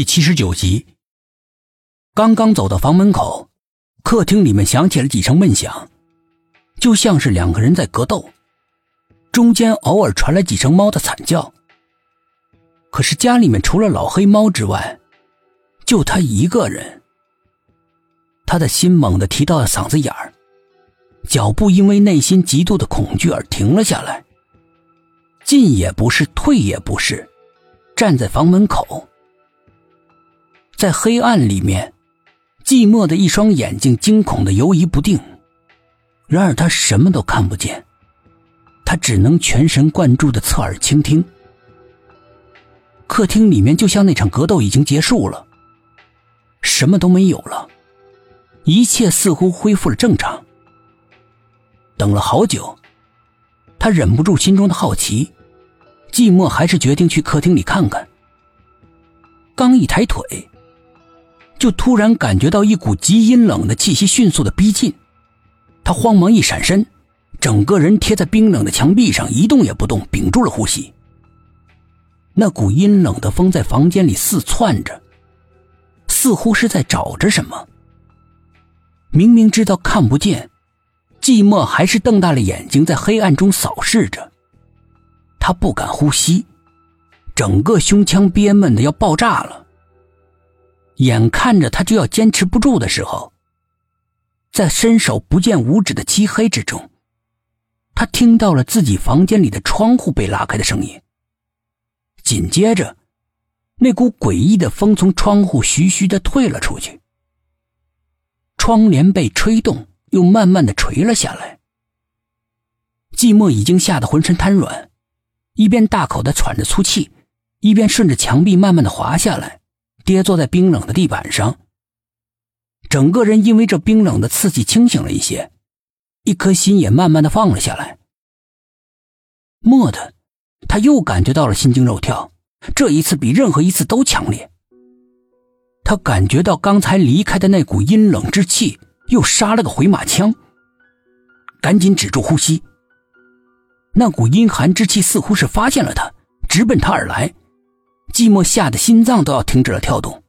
第七十九集。刚刚走到房门口，客厅里面响起了几声闷响，就像是两个人在格斗，中间偶尔传来几声猫的惨叫。可是家里面除了老黑猫之外，就他一个人。他的心猛地提到了嗓子眼儿，脚步因为内心极度的恐惧而停了下来，进也不是，退也不是，站在房门口。在黑暗里面，寂寞的一双眼睛惊恐的游移不定。然而他什么都看不见，他只能全神贯注的侧耳倾听。客厅里面就像那场格斗已经结束了，什么都没有了，一切似乎恢复了正常。等了好久，他忍不住心中的好奇，寂寞还是决定去客厅里看看。刚一抬腿。就突然感觉到一股极阴冷的气息迅速的逼近，他慌忙一闪身，整个人贴在冰冷的墙壁上，一动也不动，屏住了呼吸。那股阴冷的风在房间里四窜着，似乎是在找着什么。明明知道看不见，寂寞还是瞪大了眼睛在黑暗中扫视着。他不敢呼吸，整个胸腔憋闷的要爆炸了。眼看着他就要坚持不住的时候，在伸手不见五指的漆黑之中，他听到了自己房间里的窗户被拉开的声音。紧接着，那股诡异的风从窗户徐徐的退了出去，窗帘被吹动，又慢慢的垂了下来。寂寞已经吓得浑身瘫软，一边大口的喘着粗气，一边顺着墙壁慢慢的滑下来。跌坐在冰冷的地板上，整个人因为这冰冷的刺激清醒了一些，一颗心也慢慢的放了下来。蓦地，他又感觉到了心惊肉跳，这一次比任何一次都强烈。他感觉到刚才离开的那股阴冷之气又杀了个回马枪，赶紧止住呼吸。那股阴寒之气似乎是发现了他，直奔他而来。寂寞吓得心脏都要停止了跳动，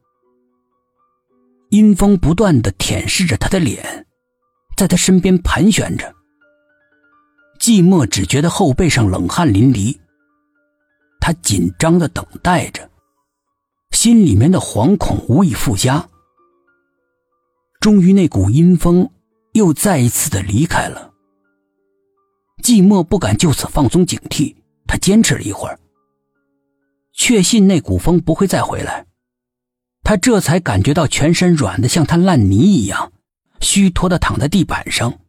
阴风不断的舔舐着他的脸，在他身边盘旋着。寂寞只觉得后背上冷汗淋漓，他紧张的等待着，心里面的惶恐无以复加。终于，那股阴风又再一次的离开了。寂寞不敢就此放松警惕，他坚持了一会儿。确信那股风不会再回来，他这才感觉到全身软的像滩烂泥一样，虚脱的躺在地板上，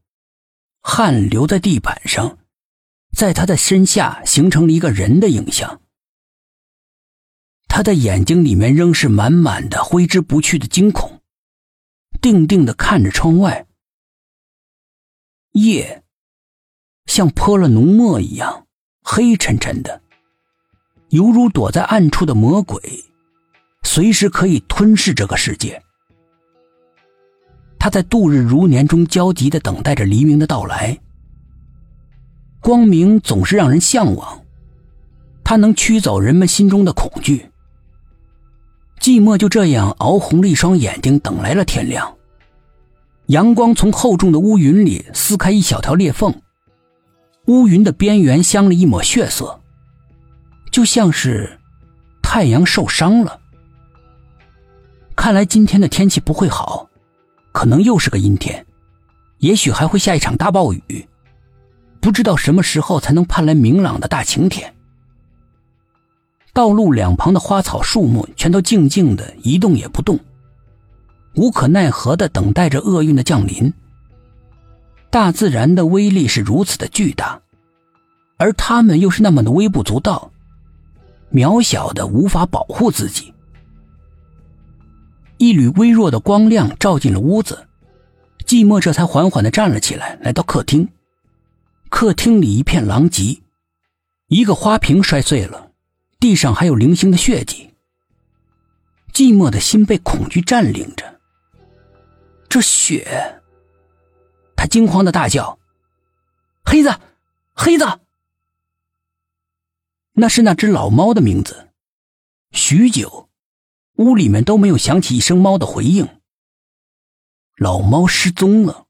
汗流在地板上，在他的身下形成了一个人的影像。他的眼睛里面仍是满满的挥之不去的惊恐，定定的看着窗外，夜像泼了浓墨一样黑沉沉的。犹如躲在暗处的魔鬼，随时可以吞噬这个世界。他在度日如年中焦急的等待着黎明的到来。光明总是让人向往，它能驱走人们心中的恐惧。寂寞就这样熬红了一双眼睛，等来了天亮。阳光从厚重的乌云里撕开一小条裂缝，乌云的边缘镶了一抹血色。就像是太阳受伤了，看来今天的天气不会好，可能又是个阴天，也许还会下一场大暴雨，不知道什么时候才能盼来明朗的大晴天。道路两旁的花草树木全都静静的一动也不动，无可奈何的等待着厄运的降临。大自然的威力是如此的巨大，而他们又是那么的微不足道。渺小的无法保护自己，一缕微弱的光亮照进了屋子，寂寞这才缓缓的站了起来，来到客厅。客厅里一片狼藉，一个花瓶摔碎了，地上还有零星的血迹。寂寞的心被恐惧占领着，这血，他惊慌的大叫：“黑子，黑子！”那是那只老猫的名字。许久，屋里面都没有响起一声猫的回应。老猫失踪了。